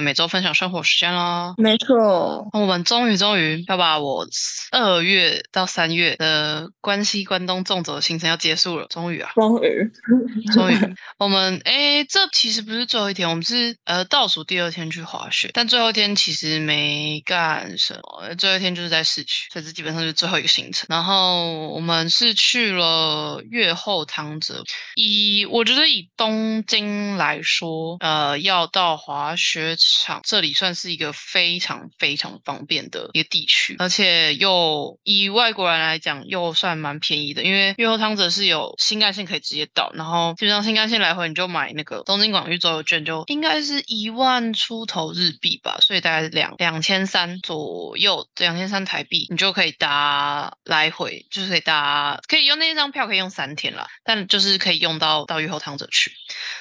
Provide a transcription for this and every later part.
每周分享生活时间啦。没错，我们终于终于要把我二月到三月的关西关东纵走的行程要结束了，终于啊，终于，终于，我们哎，这其实不是最后一天，我们是呃倒数第二天去滑雪，但最后一天其实没干什么，最后一天就是在市区，所以这基本上就是最后一个行程。然后我们是去了越后汤泽，以我觉得以东京来说，呃，要到滑雪场这里算是一个非常非常方便的一个地区，而且又以外国人来讲又算蛮便宜的，因为越后汤泽是有新干线可以直接到，然后基本上新干线来回你就买那个东京广域周游券，就应该是一万出头日币吧，所以大概两两千三左右，两千三台币，你就可以搭来回，就是可以搭，可以用那张票可以用三天了，但就是可以用到到越后汤泽去，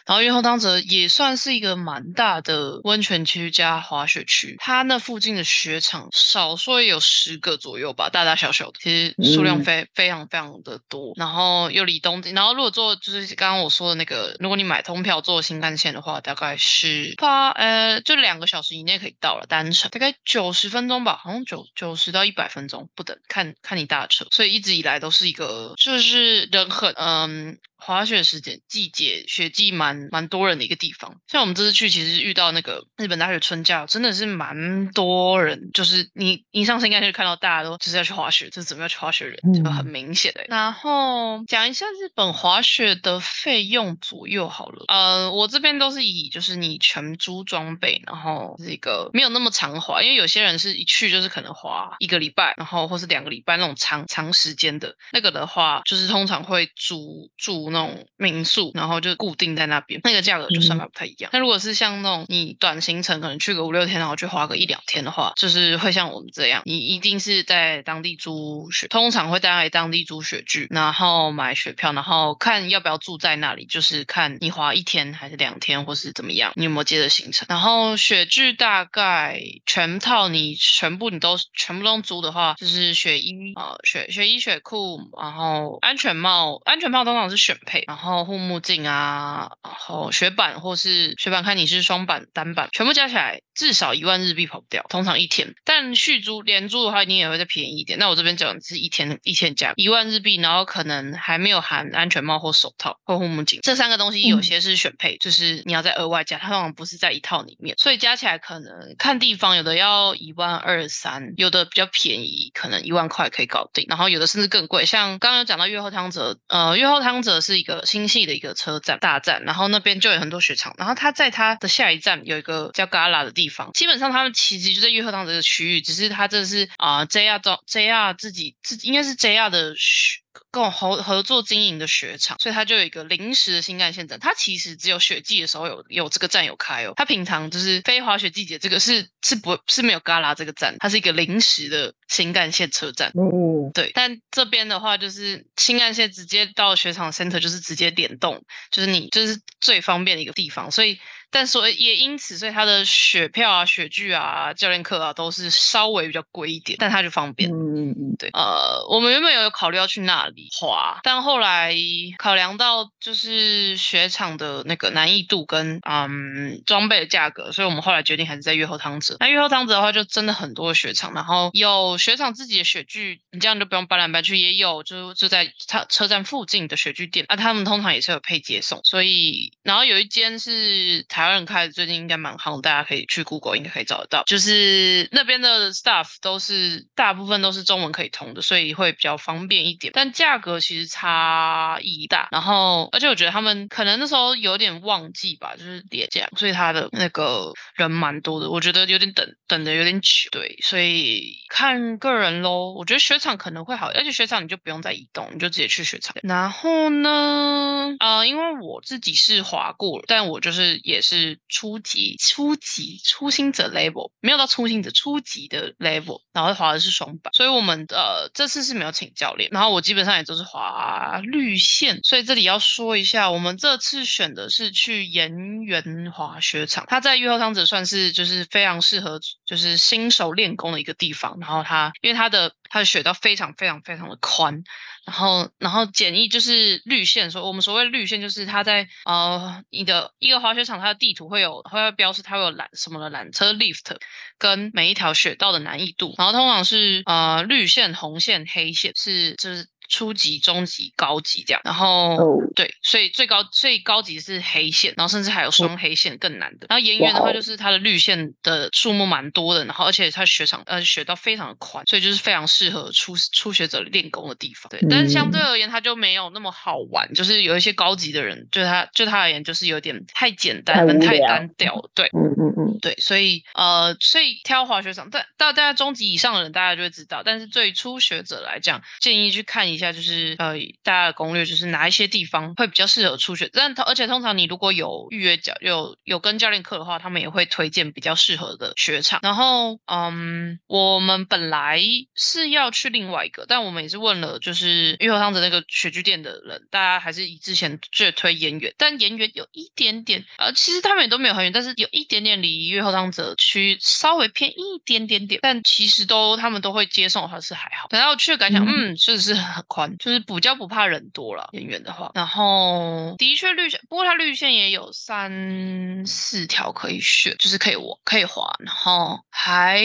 然后越后汤泽也算是一个蛮大的温泉区加滑雪区，它那附近的雪场少说也有十个左右吧，大大小小的，其实数量嗯非、非常非常的多。然后又离东京，然后如果坐就是刚刚我说的那个，如果你买通票坐新干线的话，大概是八呃就两个小时以内可以到了单程，大概九十分钟吧，好像九九十到一百分钟不等，看看你搭的车。所以一直以来都是一个就是人很嗯。滑雪时间季节雪季蛮蛮多人的一个地方，像我们这次去，其实遇到那个日本大学春假，真的是蛮多人，就是你你上次应该就看到大家都就是要去滑雪，就是准备要去滑雪的人，就很明显的。然后讲一下日本滑雪的费用左右好了，呃，我这边都是以就是你全租装备，然后这个没有那么长滑，因为有些人是一去就是可能滑一个礼拜，然后或是两个礼拜那种长长时间的。那个的话，就是通常会租住住那种民宿，然后就固定在那边，那个价格就算法不太一样。那、如果是像那种你短行程，可能去个五六天，然后去花个一两天的话，就是会像我们这样，你一定是在当地租雪，通常会在当地租雪具，然后买雪票，然后看要不要住在那里，就是看你花一天还是两天，或是怎么样，你有没有接着行程。然后雪具大概全套你全部你都全部都租的话，就是雪衣啊、呃雪雪衣雪裤，然后安全帽，安全帽通常是选配，然后护目镜啊，然后雪板或是雪板看你是双板单板，全部加起来至少一万日币跑不掉，通常一天。但续租连租的话，你也会再便宜一点。那我这边讲的是一天一天价一万日币，然后可能还没有含安全帽或手套或护目镜这三个东西，有些是选配，就是你要再额外加，它通常不是在一套里面，所以加起来可能看地方，有的要一万二三，有的比较便宜，可能一万块可以搞定，然后有的甚至更贵。像刚刚有讲到越后汤泽，呃，越后汤泽是一个新系的一个车站大站，然后那边就有很多雪场，然后它在它的下一站有一个叫 Gala 的地方，基本上他们其实就在越后汤泽这个区域，只是它这是啊、JR 中 JR 自己自己应该是 JR 的雪跟我合合作经营的雪场，所以它就有一个临时的新干线站。它其实只有雪季的时候有有这个站有开哦，它平常就是非滑雪季节，这个是是不是没有旮旯这个站，它是一个临时的新干线车站。哦，对，但这边的话就是新干线直接到雪场 center 就是直接联动，就是你就是最方便的一个地方，所以。但所以也因此，所以他的雪票啊、雪具啊、教练课啊都是稍微比较贵一点，但它就方便。嗯嗯嗯对，呃，我们原本有考虑要去那里滑，但后来考量到就是雪场的那个难易度跟嗯装备的价格，所以我们后来决定还是在越后汤泽。那越后汤泽的话，就真的很多雪场，然后有雪场自己的雪具，你这样就不用搬来搬去，也有就就在他车站附近的雪具店，啊，他们通常也是有配接送，所以然后有一间是台台湾人开的，最近应该蛮夯，大家可以去 Google 应该可以找得到，就是那边的 staff 都是大部分都是中文可以通的，所以会比较方便一点，但价格其实差异大。然后，而且我觉得他们可能那时候有点旺季吧，就是跌价，所以他的那个人蛮多的，我觉得有点等等的有点久，对，所以看个人喽。我觉得雪场可能会好，而且雪场你就不用再移动，你就直接去雪场。然后呢，呃，因为我自己是滑过了，但我就是也是是初级、初级初心者 level，没有到初心者初级的 level，然后滑的是双板，所以我们呃这次是没有请教练，然后我基本上也都是滑绿线，所以这里要说一下，我们这次选的是去盐源滑雪场，它在玉后汤泽算是就是非常适合就是新手练功的一个地方。然后它因为它的它的雪道非常非常非常的宽，然后然后简易就是绿线，说我们所谓绿线就是它在呃你的一个滑雪场，它的地图会有会标示它会有缆什么的缆车 lift 跟每一条雪道的难易度，然后通常是呃绿线、红线、黑线是就是。初级、中级、高级这样，然后对，所以最高最高级是黑线，然后甚至还有双黑线更难的。然后岩原的话，就是它的绿线的数目蛮多的，然后而且它雪场呃雪道非常的宽，所以就是非常适合初初学者练功的地方。对，但是相对而言，它就没有那么好玩，就是有一些高级的人，就他就他而言，就是有点太简单跟太单调。对，嗯嗯嗯，对，所以呃，所以挑滑雪场，但到大家中级以上的人，大家就会知道。但是对初学者来讲，建议去看一。下就是呃，大家的攻略就是哪一些地方会比较适合初学，但而且通常你如果有预约教有有跟教练课的话，他们也会推荐比较适合的雪场。然后嗯，我们本来是要去另外一个，但我们也是问了就是玉和汤子那个雪具店的人，大家还是以之前最推延远，但延远有一点点呃，其实他们也都没有很远，但是有一点点离玉后汤泽区稍微偏一点点点，但其实都他们都会接送还是还好。等到去的感想，嗯，确实是很。宽就是比较不怕人多了，演员的话，然后的确绿线，不过它绿线也有三四条可以选，就是可以我可以滑，然后还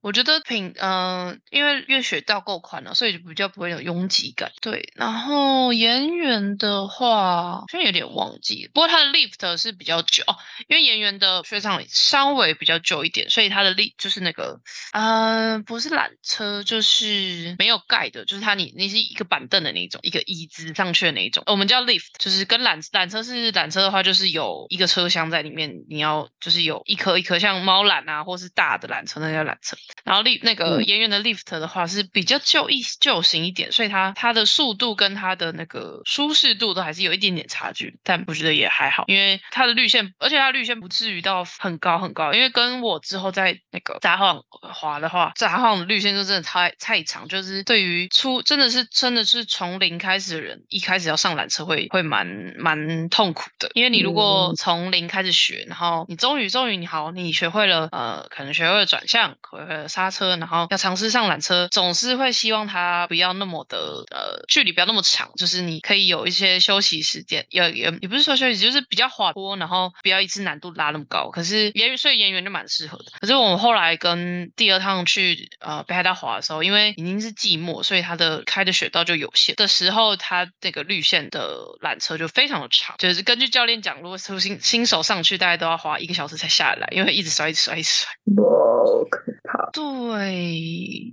我觉得平嗯，因为越雪道够宽了，所以就比较不会有拥挤感。对，然后演员的话，好像有点忘记，不过它的 lift 是比较久哦，因为演员的雪场稍微比较久一点，所以它的 lift 就是那个呃，不是缆车，就是没有盖的，就是它你你是一个。板凳的那种，一个椅子上去的那种，我们叫 lift，就是跟缆缆车是缆车的话，就是有一个车厢在里面，你要就是有一颗一颗像猫缆啊，或是大的缆车，那叫缆车。然后 lift 那个演员的 lift 的话是比较旧一旧型一点，所以它它的速度跟它的那个舒适度都还是有一点点差距，但我觉得也还好，因为它的绿线，而且它绿线不至于到很高很高，因为跟我之后在那个札幌滑的话，札幌的绿线就真的太太长，就是对于出真的是真。的是从零开始的人，一开始要上缆车会会蛮蛮痛苦的，因为你如果从零开始学，然后你终于终于你好，你学会了呃，可能学会了转向，学会了刹车，然后要尝试上缆车，总是会希望它不要那么的呃距离不要那么长，就是你可以有一些休息时间，也也也不是说休息，就是比较滑坡，然后不要一次难度拉那么高。可是演所以演员就蛮适合的。可是我们后来跟第二趟去呃北海道滑的时候，因为已经是季末，所以它的开的雪道。就有限的时候，它那个绿线的缆车就非常的长，就是根据教练讲，如果初新新手上去，大概都要花一个小时才下来，因为一直摔，一直摔，一直摔，好可怕。对，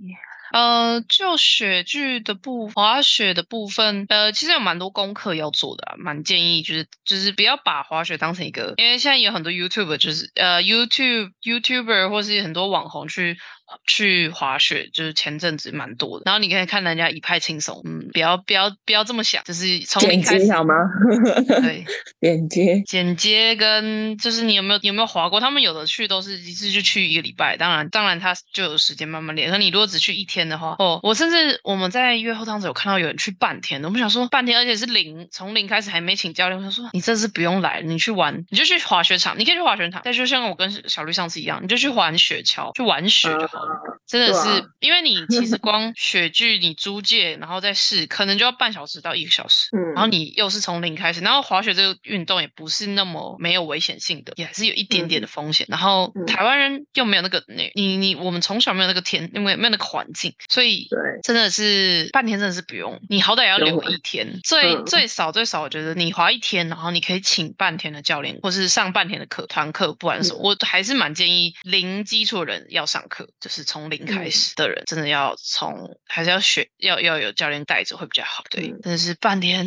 呃，就雪具的部滑雪的部分，呃，其实有蛮多功课要做的，蛮建议就是就是不要把滑雪当成一个，因为现在有很多 YouTube，就是呃 YouTube YouTuber 或是很多网红去。去滑雪就是前阵子蛮多的，然后你可以看人家一派轻松，嗯，不要不要不要这么想，就是从剪接好吗？对，剪接剪接跟就是你有没有有没有滑过？他们有的去都是一次就去一个礼拜，当然当然他就有时间慢慢练。可你如果只去一天的话，哦，我甚至我们在约后当时有看到有人去半天的，我们想说半天，而且是零从零开始还没请教练，我想说你这次不用来，你去玩你就去滑雪场，你可以去滑雪场，但就像我跟小绿上次一样，你就去玩雪橇，去玩雪就好。真的是，因为你其实 光雪具你租借，然后再试，可能就要半小时到一个小时。嗯，然后你又是从零开始，然后滑雪这个运动也不是那么没有危险性的，也还是有一点点的风险。然后台湾人又没有那个那，你你我们从小没有那个天，因为没有那个环境，所以真的是半天真的是不用，你好歹要留一天，最最少最少，我觉得你滑一天，然后你可以请半天的教练，或是上半天的课团课，不管什么，我还是蛮建议零基础的人要上课，就是从。零开始的人，真的要从还是要学，要要有教练带着会比较好。对，真的是半天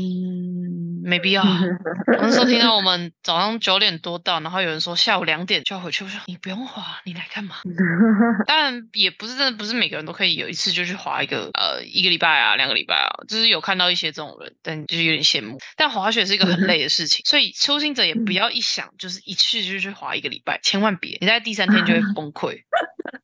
没必要。那时候听到我们早上九点多到，然后有人说下午两点就要回去，我说你不用滑，你来干嘛？当然也不是真的，不是每个人都可以有一次就去滑一个呃一个礼拜啊两个礼拜啊，就是有看到一些这种人，但就是有点羡慕。但滑雪是一个很累的事情，所以初心者也不要一想就是一去就去滑一个礼拜，千万别，你在第三天就会崩溃。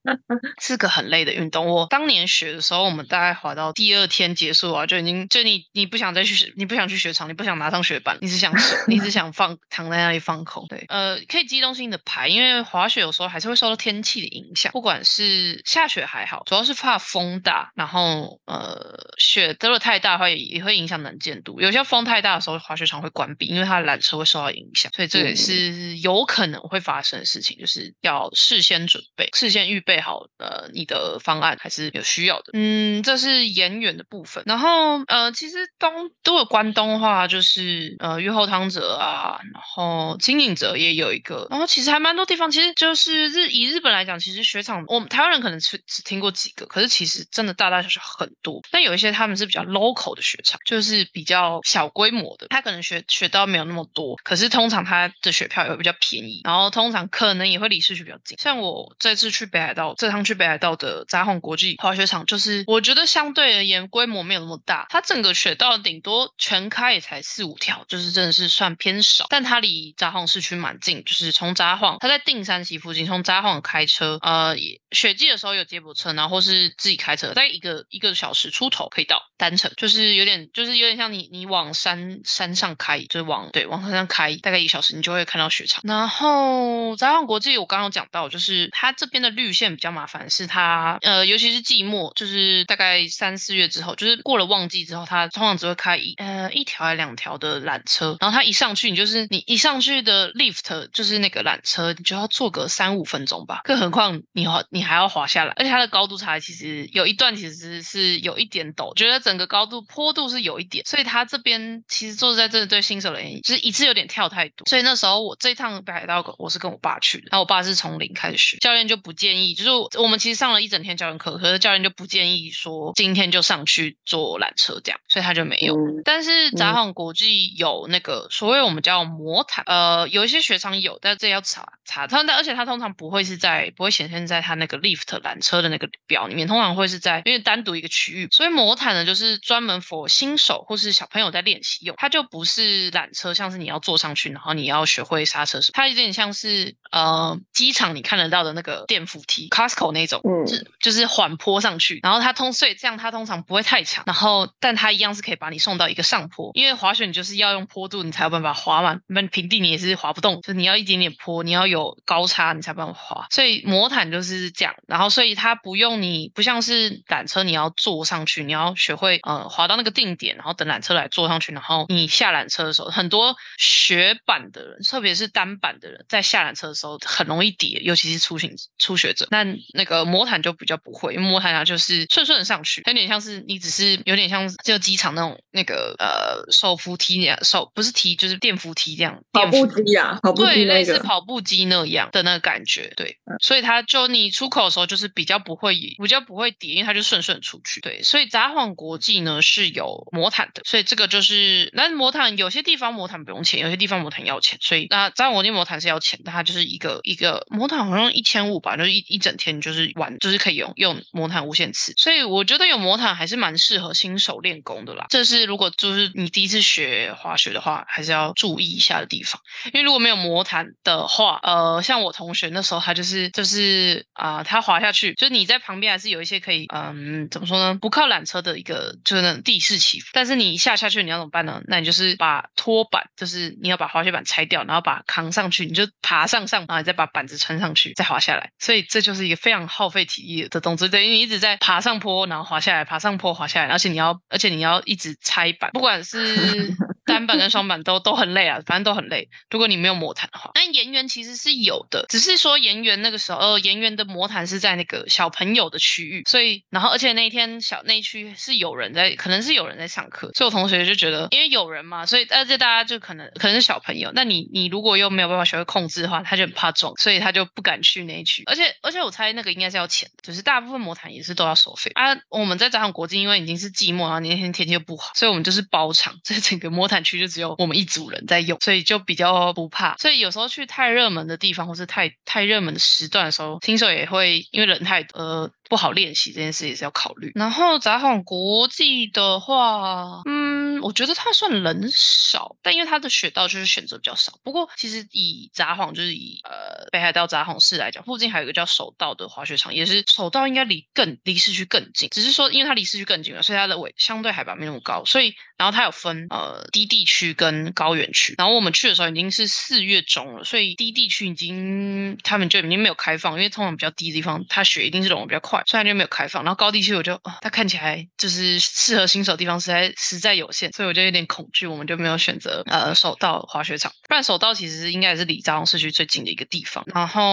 是个很累的运动。我当年学的时候，我们大概滑到第二天结束啊，就已经就你你不想再去，你不想去雪场，你不想拿上雪板，你只想手，你只想放躺在那里放空。对，呃，可以机动性的排，因为滑雪有时候还是会受到天气的影响，不管是下雪还好，主要是怕风大，然后呃雪得了太大的话也也会影响能见度，有些风太大的时候滑雪场会关闭，因为它的缆车会受到影响，所以这也是有可能会发生的事情，就是要事先准备，事先预备好呃你的方案还是有需要的。嗯，这是延远的部分，然后呃其实东都有关东的话，就是是呃越后汤泽啊，然后经营者也有一个，然后其实还蛮多地方，其实就是日以日本来讲，其实雪场我们台湾人可能只只听过几个，可是其实真的大大小小很多。但有一些他们是比较 local 的雪场，就是比较小规模的，他可能雪雪道没有那么多，可是通常他的雪票也会比较便宜，然后通常可能也会离市区比较近。像我这次去北海道，这趟去北海道的札幌国际滑雪场，就是我觉得相对而言规模没有那么大，它整个雪道顶多全开也才四五条，就是真的是算偏少。但它离札幌市区蛮近，就是从札幌，它在定山崎附近，从札幌开车，呃，雪季的时候有接驳车，然后是自己开车，大概一个一个小时出头可以到单程，就是有点就是有点像你你往山山上开，就是往对往山上开，大概一个小时你就会看到雪场。然后札幌国际我刚刚讲到，就是它这边的绿线比较麻烦，是它呃尤其是季末，就是大概三四月之后，就是过了旺季之后，它通常只会开一呃一条还两条的缆车，然后它一上去，你就是你一上去的 lift 就是那个缆车，你就要坐个三五分钟吧，更何况你滑你还要滑下来，而且它的高度差其实有一段其实是有一点陡，觉得整个高度坡度是有一点，所以它这边其实坐在这里对新手而言，就是一次有点跳太多，所以那时候我这一趟北海道我是跟我爸去的，然后我爸是从零开始学，教练就不建议，就是我们其实上了一整天教练课，可是教练就不建议说今天就上去坐缆车这样，所以他就没有。但是札幌国际有那个所谓我们叫魔毯，呃，有一些雪场有，但这要查查。它但而且它通常不会是在不会显现在它那个 lift 缆车的那个表里面，通常会是在因为单独一个区域。所以魔毯呢，就是专门 for 新手或是小朋友在练习用，它就不是缆车，像是你要坐上去，然后你要学会刹车什么，它有点像是呃机场你看得到的那个电扶梯，Costco 那种，嗯，就是缓坡上去，然后它通所以这样它通常不会太强，然后但它一样是可以把你送到一个上坡，因为滑雪就是要用坡度你才有办法滑嘛，那平地你也是滑不动，就你要一点点坡，你要有高差你才办法滑，所以魔毯就是这样，然后所以它不用你不像是缆车你要坐上去，你要学会呃滑到那个定点，然后等缆车来坐上去，然后你下缆车的时候，很多雪板的人，特别是单板的人，在下缆车的时候很容易跌，尤其是初行初学者，那那个魔毯就比较不会，因为魔毯它就是顺顺的上去，有点像是你只是有点像就机场那种那个呃手扶梯那样，手不是梯就是电扶梯这样，跑步机啊，跑步对，类似跑步机那样的那个感觉，对，所以它就你出口的时候就是比较不会比较不会跌，因为它就顺顺出去，对，所以札幌国际呢是有魔毯的，所以这个就是那魔毯有些地方魔毯不用钱，有些地方魔毯要钱，所以那札幌国际魔毯是要钱，但它就是一个一个魔毯好像一千五吧，就是一一整天就是玩就是可以用用魔毯无限次，所以我觉得有魔毯还是蛮适合新手练功的啦。这是如果就是你第一次学滑雪的话，还是要注意一下的地方，因为如果没有魔毯的话，呃，像我同学那时候他就是就是啊，他滑下去，就是你在旁边还是有一些可以嗯怎么说呢，不靠缆车的一个就是那种地势起伏，但是你下下去你要怎么办呢？那你就是把拖板，就是你要把滑雪板拆掉，然后把扛上去，你就爬上上啊，再把板子穿上去，再滑下来。所以这就是一个非常耗费体力的动作，等于你一直在爬上坡，然后滑下来，爬上坡滑下来，而且你要而且你要一直拆板，不管是 单板跟双板都都很累啊，反正都很累。如果你没有魔毯的话，但岩园其实是有的，只是说岩园那个时候，呃，岩园的魔毯是在那个小朋友的区域，所以然后而且那一天小那一区是有人在，可能是有人在上课，所以我同学就觉得，因为有人嘛，所以而且大家就可能可能是小朋友，那你你如果又没有办法学会控制的话，他就很怕撞，所以他就不敢去那一区。而且而且我猜那个应该是要钱，就是大部分魔毯也是都要收费啊。我们在早上国际，因为已经是季末，然后那天天气又不好，所以我们就是包场，这整个魔毯产区就只有我们一组人在用，所以就比较不怕。所以有时候去太热门的地方，或是太太热门的时段的时候，新手也会因为人太多不好练习这件事也是要考虑。然后札幌国际的话，嗯。我觉得它算人少，但因为它的雪道就是选择比较少。不过其实以札幌就是以呃北海道札幌市来讲，附近还有一个叫首道的滑雪场，也是首道应该离更离市区更近，只是说因为它离市区更近了，所以它的纬相对海拔没那么高，所以然后它有分呃低地区跟高原区。然后我们去的时候已经是四月中了，所以低地区已经他们就已经没有开放，因为通常比较低的地方它雪一定是融的比较快，虽然就没有开放。然后高地区我就它看起来就是适合新手地方实在实在有限，所以我就有点恐惧，我们就没有选择呃首道滑雪场。不然首道其实应该也是离札幌市区最近的一个地方。然后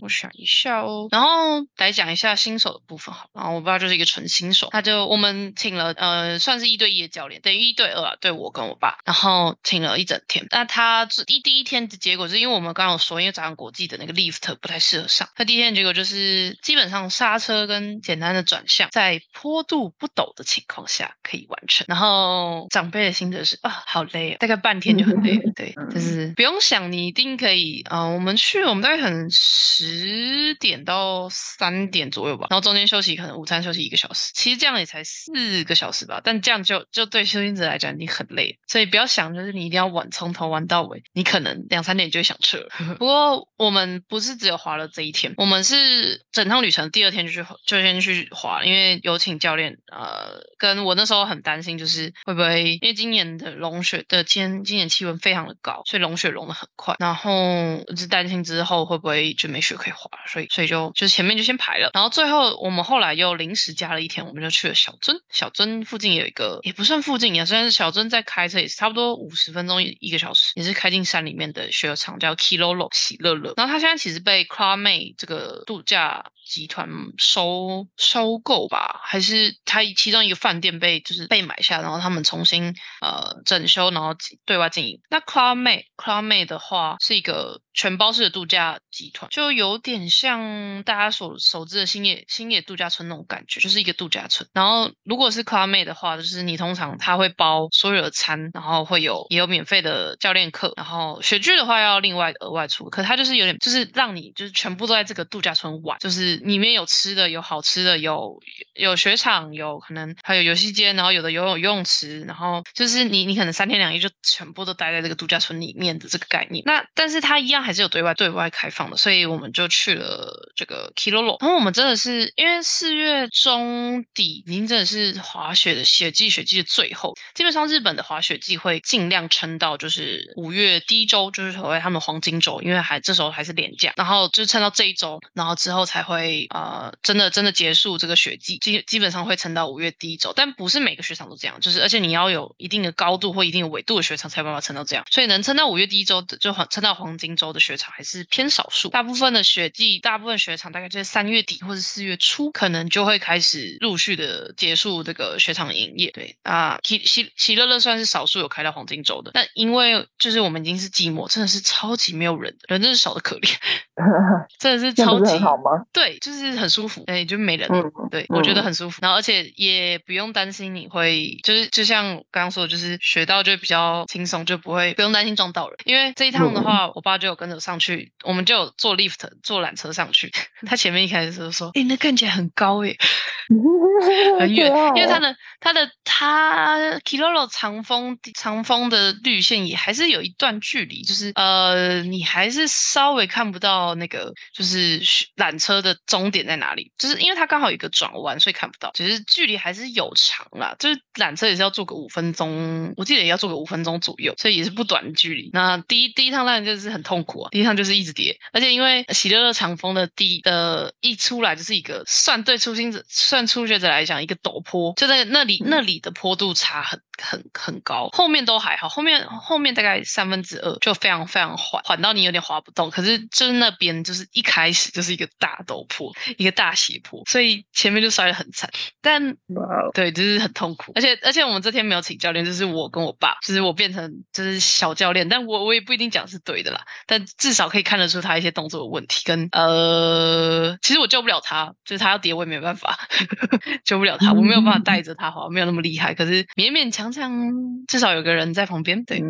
我想一下哦，然后来讲一下新手的部分好。然后我爸就是一个纯新手，他就我们请了呃算是一对一的教练，等于一对二啊，对我跟我爸，然后请了一整天。那他第第一天的结果是因为我们刚刚说，因为札幌国际的那个 lift 不太适合上，他第一天结果就是基本上刹车跟简单的转向，在坡度不陡的情况下可以完成。然后长辈的心得是啊，好累，大概半天就很累了。对，就是不用想，你一定可以啊。我们去，我们大概可能十点到三点左右吧，然后中间休息，可能午餐休息一个小时。其实这样也才四个小时吧，但这样就就对修行者来讲，你很累，所以不要想就是你一定要玩从头玩到尾，你可能两三点就会想撤了。不过我们不是只有滑了这一天，我们是整趟旅程第二天就去就先去滑，因为有请教练。呃，跟我那时候很担心，就是会不会因为今年的融雪的天今年气温非常的高，所以融雪融的很快，然后是担心之后会不会就没雪可以滑，所以所以就就前面就先排了。然后最后我们后来又临时加了一天，我们就去了小樽。小樽附近有一个也不算附近啊，虽然是小樽在开车也是差不多五十分钟一个小时，也是开进山里面的雪场，叫 Kilolo 喜乐乐。然后它现在其实被 c l a m a 这个度假集团收收购吧，还是它其中一个饭店被就是被买下，然后他们重新呃整修，然后对外经营。那 Clubmate Clubmate 的话是一个全包式的度假集团，就有点像大家所熟知的星野星野度假村那种感觉，就是一个度假村。然后如果是 Clubmate 的话，就是你通常他会包所有的餐，然后会有也有免费的教练课，然后雪具的话要另外额外出。可它就是有点就是让你就是全部都在这个度假村玩，就是里面有吃吃的，有好吃的，有有雪场，有可能还有游戏间，然后有的游泳游泳池，然后就是你你可能三天两夜就全部都待在这个度假村里面的这个概念。那但是它一样还是有对外对外开放的，所以我们就去了这个 Kilolo。然后我们真的是因为四月中底已经真的是滑雪的雪季，雪季的最后，基本上日本的滑雪季会尽量撑到就是五月第一周，就是所谓他们黄金周，因为还这时候还是连假，然后就撑到这一周，然后之后才会呃真的真的结束这个雪季，基基本上会撑到五月第一周，但不是每个雪场都这样，就是而且你要有一定的高度或一定的纬度的雪场才有办法撑到这样，所以能撑到五月第一周的就撑到黄金周的雪场还是偏少数，大部分的雪季，大部分雪场大概就是三月底或者四月初，可能就会开始陆续的结束这个雪场营业。对啊，喜喜喜乐乐算是少数有开到黄金周的，但因为就是我们已经是寂寞，真的是超级没有人，人真是少的可怜，真的是超级好吗？对，就是很舒服，哎，就没人，对我觉得很舒服，然后而且也不用担心你会，就是就像刚刚说的，就是学到就比较轻松，就不会不用担心撞到人，因为这一趟的话，我爸就有跟着上去，我们就有坐 lift 坐缆车上去，他前面一开始就说，哎，那看起来很高耶，很远，因为他的他的他 Kilolo 长风长风的绿线也还是有一段距离，就是呃，你还是稍微看不到那个就是缆车的终点在哪里，就是因为它刚好有一个转弯，所以看不到，其实距离还是有长啦，就是缆车也是要坐个五分钟，我记得也要坐个五分钟左右，所以也是不短距离。那第一第一趟当然就是很痛苦啊，第一趟就是一直跌，而且因为喜乐乐长风的第的一出来就是一个算对初心者算初学者来讲一个陡坡，就在那里那里的坡度差很。很很高，后面都还好，后面后面大概三分之二就非常非常缓，缓到你有点滑不动。可是就是那边就是一开始就是一个大陡坡，一个大斜坡，所以前面就摔得很惨。但对，就是很痛苦。而且而且我们这天没有请教练，就是我跟我爸，就是我变成就是小教练，但我我也不一定讲是对的啦。但至少可以看得出他一些动作的问题，跟呃，其实我救不了他，就是他要跌我也没办法。救不了他，我没有办法带着他滑，没有那么厉害。可是勉勉强强，至少有个人在旁边。对，嗯，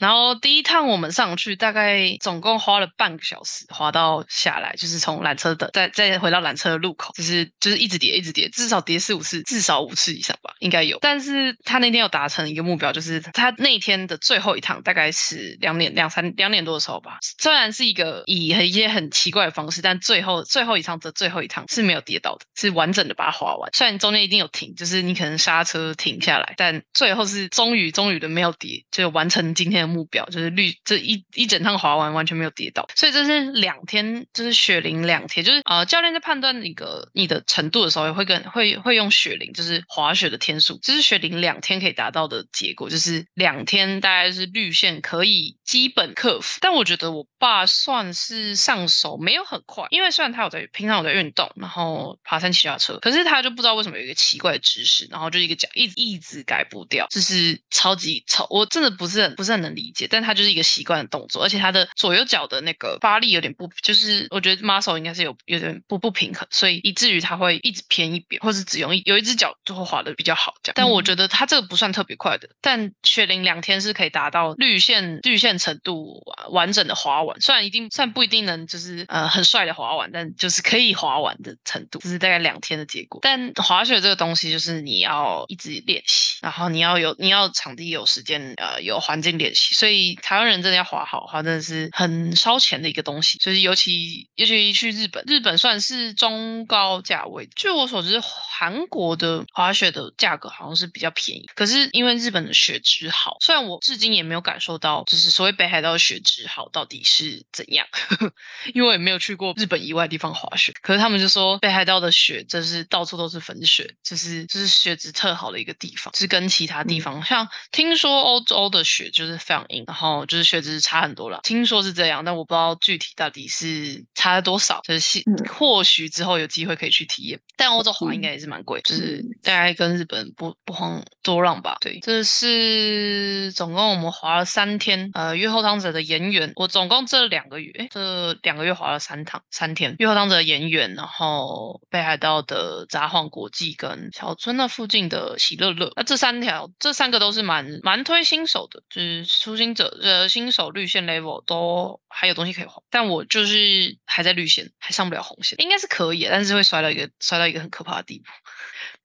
然后第一趟我们上去，大概总共花了半个小时滑到下来，就是从缆车的再再回到缆车的路口，就是就是一直叠一直叠，至少叠四五次，至少五次以上吧，应该有。但是他那天有达成一个目标，就是他那天的最后一趟大概是两点两三两点多的时候吧，虽然是一个以一些很奇怪的方式，但最后最后一趟的最后一趟是没有跌倒的，是完整的把它滑完。虽然中间一定有停，就是你可能刹车停下来，但最后后是终于终于的没有跌，就完成今天的目标，就是绿这一一整趟滑完完全没有跌倒。所以这是两天，就是雪龄两天，就是呃教练在判断一个你的程度的时候，也会跟会会用雪龄，就是滑雪的天数，这是雪龄两天可以达到的结果，就是两天大概是绿线可以基本克服。但我觉得我爸算是上手没有很快，因为虽然他有在平常有在运动，然后爬山骑脚车，可是他就不知道为什么有一个奇怪的姿势，然后就一个脚一一直改不掉，就是超级超，我真的不是很不是很能理解，但他就是一个习惯的动作，而且他的左右脚的那个发力有点不，就是我觉得 muscle 应该是有有点不不平衡，所以以至于他会一直偏一边，或是只用一有一只脚就会滑的比较好这样。但我觉得他这个不算特别快的，但雪龄两天是可以达到绿线绿线程度完整的滑完，虽然一定算不一定能就是呃很帅的滑完，但就是可以滑完的程度，这是大概两天的结果。但滑雪这个东西就是你要一直练习，然后你要然后有你要场地有时间呃有环境练习，所以台湾人真的要滑好的话，真的是很烧钱的一个东西。就是尤其尤其去日本，日本算是中高价位。据我所知，韩国的滑雪的价格好像是比较便宜，可是因为日本的雪质好，虽然我至今也没有感受到，就是所谓北海道的雪质好到底是怎样，因为我也没有去过日本以外地方滑雪。可是他们就说北海道的雪就是到处都是粉雪，就是就是雪质特好的一个地方，是跟其他地方。像听说欧洲的雪就是非常硬，然后就是雪质差很多了。听说是这样，但我不知道具体到底是差了多少，就是或许之后有机会可以去体验。但欧洲滑应该也是蛮贵，就是。大概跟日本不不遑多让吧。对，这是总共我们滑了三天，呃，月后汤泽的岩园，我总共这两个月，这两个月滑了三趟三天，月后汤泽的岩园，然后北海道的札幌国际跟小村那附近的喜乐乐，那这三条这三个都是蛮蛮推新手的，就是初心者呃新手绿线 level 都还有东西可以画，但我就是还在绿线，还上不了红线，应该是可以，但是会摔到一个摔到一个很可怕的地步。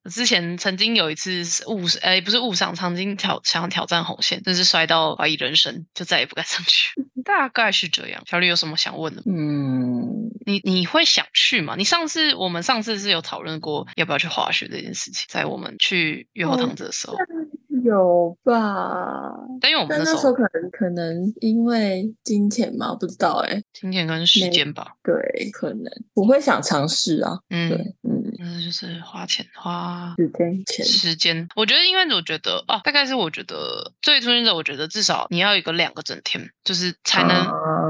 我之前曾经有一次误，哎，不是误上，曾经挑想挑战红线，但是摔到怀疑人生，就再也不敢上去。大概是这样。小绿有什么想问的？嗯，你你会想去吗？你上次我们上次是有讨论过要不要去滑雪这件事情，在我们去月后堂子的时候。有吧？但因为我们那时候可能可能因为金钱嘛，不知道哎、金钱跟时间吧，对，可能我会想尝试啊。嗯，对，嗯，那，就是花钱花时间钱，时间。我觉得，因为我觉得哦，大概是我觉得最初心者，我觉得至少你要有一个两个整天，就是才能。啊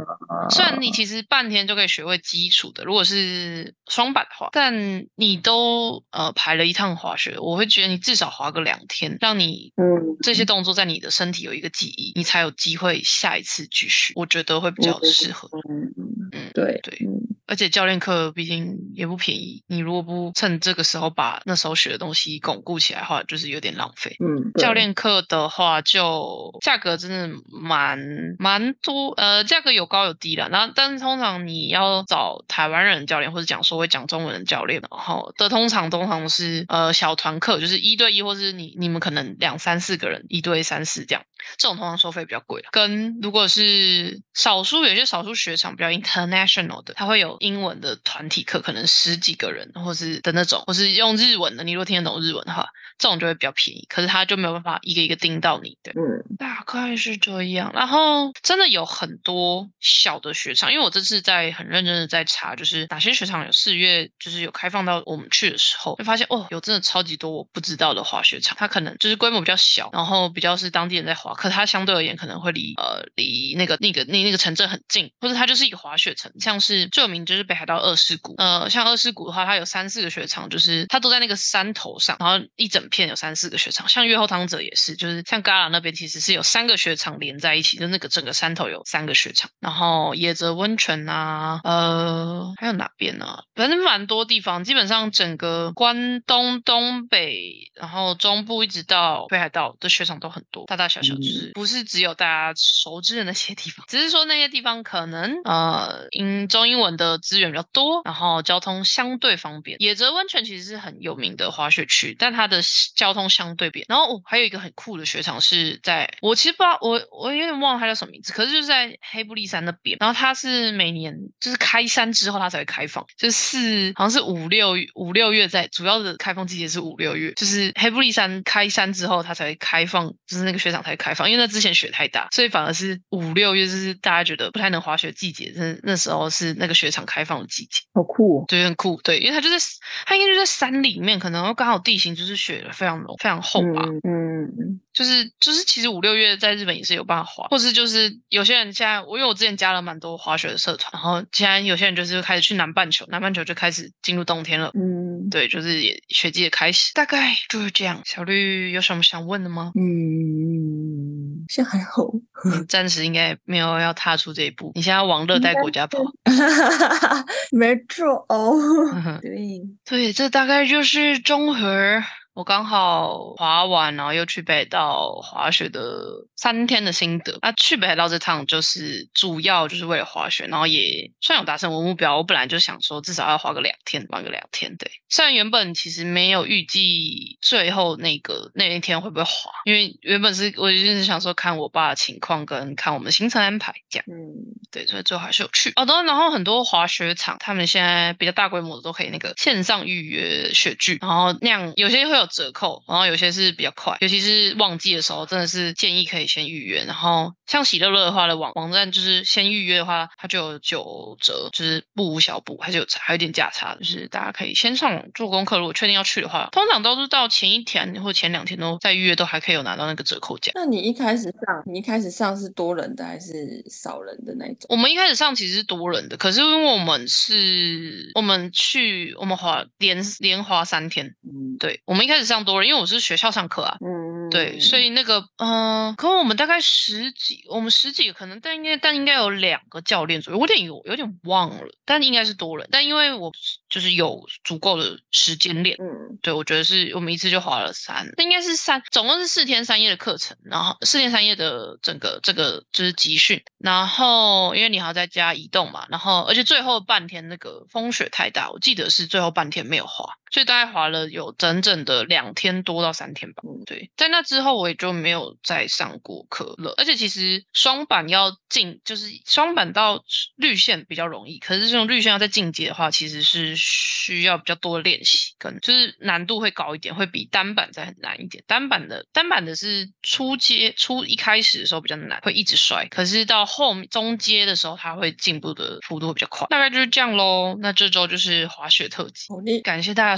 虽然你其实半天就可以学会基础的，如果是双板的话，但你都呃排了一趟滑雪，我会觉得你至少滑个两天，让你嗯这些动作在你的身体有一个记忆，你才有机会下一次继续。我觉得会比较适合。嗯嗯，对对嗯而且教练课毕竟也不便宜，你如果不趁这个时候把那时候学的东西巩固起来的话，就是有点浪费。嗯，教练课的话，就价格真的蛮蛮多，呃，价格有高有低啦。然后，但是通常你要找台湾人教练或者讲说会讲中文的教练，然后的通常通常是呃小团课，就是一对一，或是你你们可能两三四个人，一对三四这样。这种通常收费比较贵，跟如果是少数有些少数学场比较 international 的，它会有英文的团体课，可能十几个人，或是的那种，或是用日文的。你如果听得懂日文的话，这种就会比较便宜。可是他就没有办法一个一个盯到你对，嗯大概是这样。然后真的有很多小的雪场，因为我这次在很认真的在查，就是哪些雪场有四月就是有开放到我们去的时候，会发现哦，有真的超级多我不知道的滑雪场。它可能就是规模比较小，然后比较是当地人在滑，可它相对而言可能会离呃离那个那个那那个城镇很近，或者它就是一个滑雪城，像是最有名就是北海道二世谷。呃，像二世谷的话，它有三四个雪场，就是它都在那个山头上，然后一整片有三四个雪场。像月后汤泽也是，就是像嘎拉那边其实是有三个雪场连在一起，就那个整个山头有三个雪场。然后野泽温泉啊，呃，还有哪边呢、反正蛮多地方，基本上整个关东、东北，然后中部一直到北海道的雪场都很多，大大小小，就是不是只有大家熟知的那些地方，只是说那些地方可能呃，英中英文的资源比较多，然后交通相对方便。野泽温泉其实是很有名的滑雪区，但它的交通相对便。然后、哦、还有一个很酷的雪场是在我其实不知道，我我有点忘了它叫什么名字，可是就是在黑布利山那边。然后它是每年就是开山之后它才会开放，就是好像是五六五六月在主要的开放季节是五六月，就是黑布利山开山之后它才会开放，就是那个雪场才会开放，因为那之前雪太大，所以反而是五六月就是大家觉得不太能滑雪季节，那那时候是那个雪场开放的季节。好酷哦！对，很酷，对，因为它就在它应该就在山里面，可能刚好地形就是雪非常浓、非常厚吧。嗯嗯，就是就是，其实五六月在日本也是有办法滑，或是就是有些人现在，我因为我之前加了蛮多滑雪的社团，然后现在有些人就是开始去南半球，南半球就开始进入冬天了。嗯对，就是也雪季也开始，大概就是这样。小绿有什么想问的吗？嗯，现在还好。暂时应该没有要踏出这一步，你现在往热带国家跑。没错哦。对，对，这大概就是中和。我刚好滑完，然后又去北海道滑雪的三天的心得。那去北海道这趟就是主要就是为了滑雪，然后也算有达成我目标。我本来就想说至少要滑个两天，玩个两天。对，虽然原本其实没有预计最后那个那一天会不会滑，因为原本是我就是想说看我爸的情况跟看我们行程安排这样。嗯对，所以最后还是有去。哦，当然，然后很多滑雪场，他们现在比较大规模的都可以那个线上预约雪具，然后那样有些会有折扣，然后有些是比较快，尤其是旺季的时候，真的是建议可以先预约。然后像喜乐乐的话的网网站，就是先预约的话，它就有九折，就是不无小补，还是有差，还有点价差，就是大家可以先上网做功课。如果确定要去的话，通常都是到前一天或前两天都在预约，都还可以有拿到那个折扣价。那你一开始上，你一开始上是多人的还是少人的那种？我们一开始上其实是多人的，可是因为我们是，我们去我们滑连连滑三天，嗯对我们一开始上多人，因为我是学校上课啊，嗯，对，所以那个嗯、呃，可我们大概十几，我们十几个可能，但应该但应该有两个教练左右，我有点有有点忘了，但应该是多人，但因为我就是有足够的时间练。嗯。对，我觉得是我们一次就花了三，那应该是三，总共是四天三夜的课程，然后四天三夜的整个这个就是集训，然后因为你还要再加移动嘛，然后而且最后半天那个风雪太大，我记得是最后半天没有滑，所以大概滑了有整整的两天多到三天吧。嗯对，在那之后我也就没有再上过课了，而且其实双板要进，就是双板到绿线比较容易，可是这种绿线要再进阶的话，其实是需要比较多的练习，跟就是难度会高一点，会比单板再很难一点。单板的单板的是初阶初一开始的时候比较难，会一直摔，可是到后面中阶的时候，它会进步的幅度会比较快。大概就是这样喽。那这周就是滑雪特辑，感谢大家